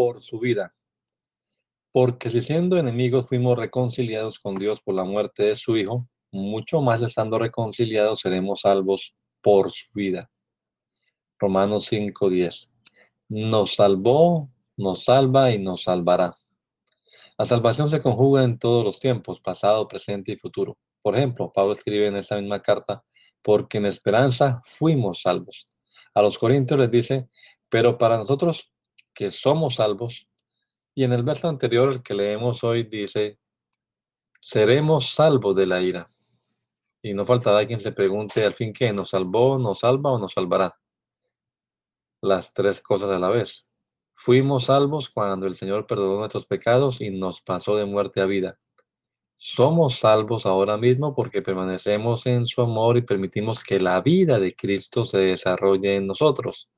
Por su vida. Porque si siendo enemigos fuimos reconciliados con Dios por la muerte de su Hijo, mucho más estando reconciliados seremos salvos por su vida. Romanos 5:10. Nos salvó, nos salva y nos salvará. La salvación se conjuga en todos los tiempos, pasado, presente y futuro. Por ejemplo, Pablo escribe en esa misma carta, porque en esperanza fuimos salvos. A los Corintios les dice, pero para nosotros que somos salvos. Y en el verso anterior, el que leemos hoy, dice, seremos salvos de la ira. Y no faltará quien se pregunte al fin qué, ¿nos salvó, nos salva o nos salvará? Las tres cosas a la vez. Fuimos salvos cuando el Señor perdonó nuestros pecados y nos pasó de muerte a vida. Somos salvos ahora mismo porque permanecemos en su amor y permitimos que la vida de Cristo se desarrolle en nosotros.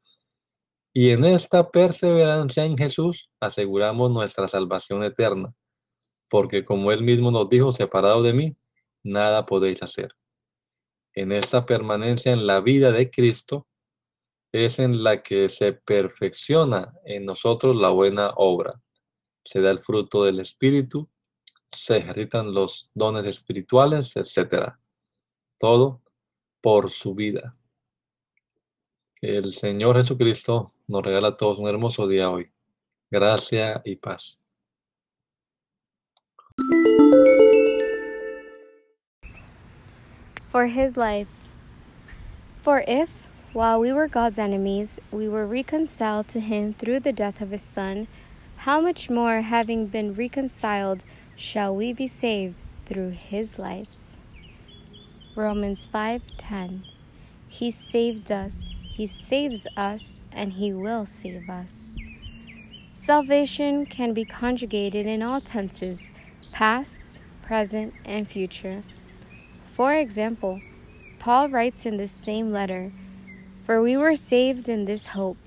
Y en esta perseverancia en Jesús aseguramos nuestra salvación eterna, porque como Él mismo nos dijo, separado de mí, nada podéis hacer. En esta permanencia en la vida de Cristo es en la que se perfecciona en nosotros la buena obra. Se da el fruto del Espíritu, se ejercitan los dones espirituales, etc. Todo por su vida. El Señor Jesucristo nos regala a todos un hermoso día hoy. Gracia y paz. For his life. For if, while we were God's enemies, we were reconciled to him through the death of his Son, how much more, having been reconciled, shall we be saved through his life? Romans 5:10 He saved us he saves us and He will save us. Salvation can be conjugated in all tenses past, present, and future. For example, Paul writes in this same letter, For we were saved in this hope.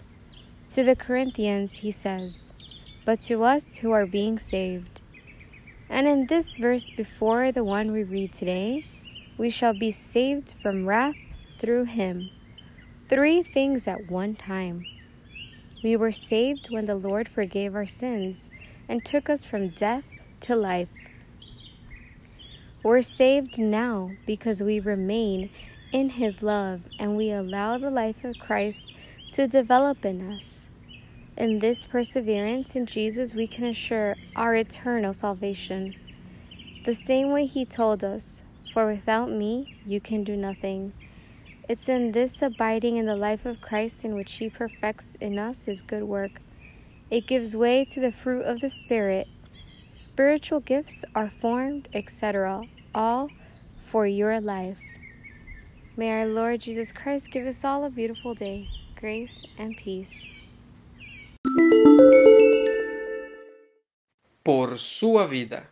To the Corinthians, he says, But to us who are being saved. And in this verse before the one we read today, we shall be saved from wrath through him. Three things at one time. We were saved when the Lord forgave our sins and took us from death to life. We're saved now because we remain in His love and we allow the life of Christ to develop in us. In this perseverance in Jesus, we can assure our eternal salvation. The same way He told us, For without me, you can do nothing. It's in this abiding in the life of Christ in which He perfects in us His good work. It gives way to the fruit of the Spirit. Spiritual gifts are formed, etc., all for your life. May our Lord Jesus Christ give us all a beautiful day, grace and peace. Por sua vida.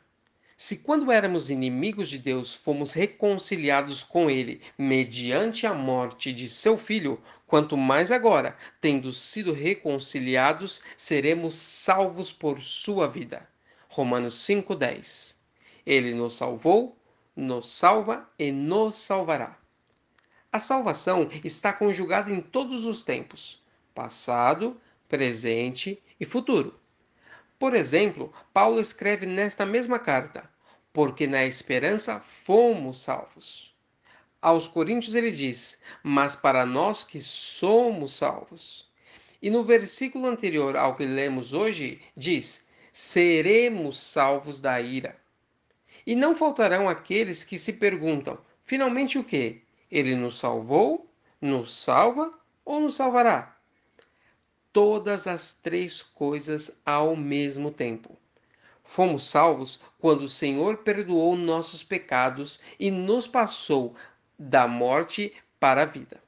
Se quando éramos inimigos de Deus fomos reconciliados com Ele mediante a morte de seu Filho, quanto mais agora, tendo sido reconciliados, seremos salvos por sua vida. Romanos 5,10 Ele nos salvou, nos salva e nos salvará. A salvação está conjugada em todos os tempos: passado, presente e futuro. Por exemplo, Paulo escreve nesta mesma carta: porque na esperança fomos salvos. Aos Coríntios ele diz: Mas para nós que somos salvos. E no versículo anterior ao que lemos hoje, diz: Seremos salvos da ira. E não faltarão aqueles que se perguntam: finalmente o que? Ele nos salvou, nos salva ou nos salvará? Todas as três coisas ao mesmo tempo. Fomos salvos quando o Senhor perdoou nossos pecados e nos passou da morte para a vida.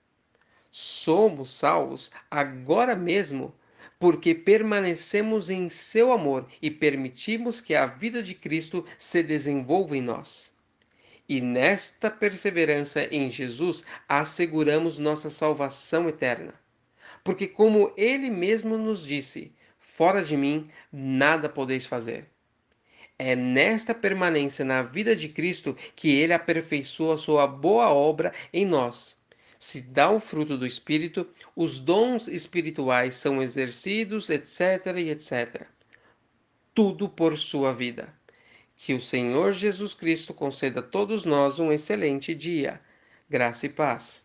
Somos salvos agora mesmo porque permanecemos em seu amor e permitimos que a vida de Cristo se desenvolva em nós. E nesta perseverança em Jesus asseguramos nossa salvação eterna. Porque, como ele mesmo nos disse, fora de mim nada podeis fazer. É nesta permanência na vida de Cristo que ele aperfeiçoa sua boa obra em nós. Se dá o fruto do Espírito, os dons espirituais são exercidos, etc. e etc. Tudo por sua vida. Que o Senhor Jesus Cristo conceda a todos nós um excelente dia. Graça e paz.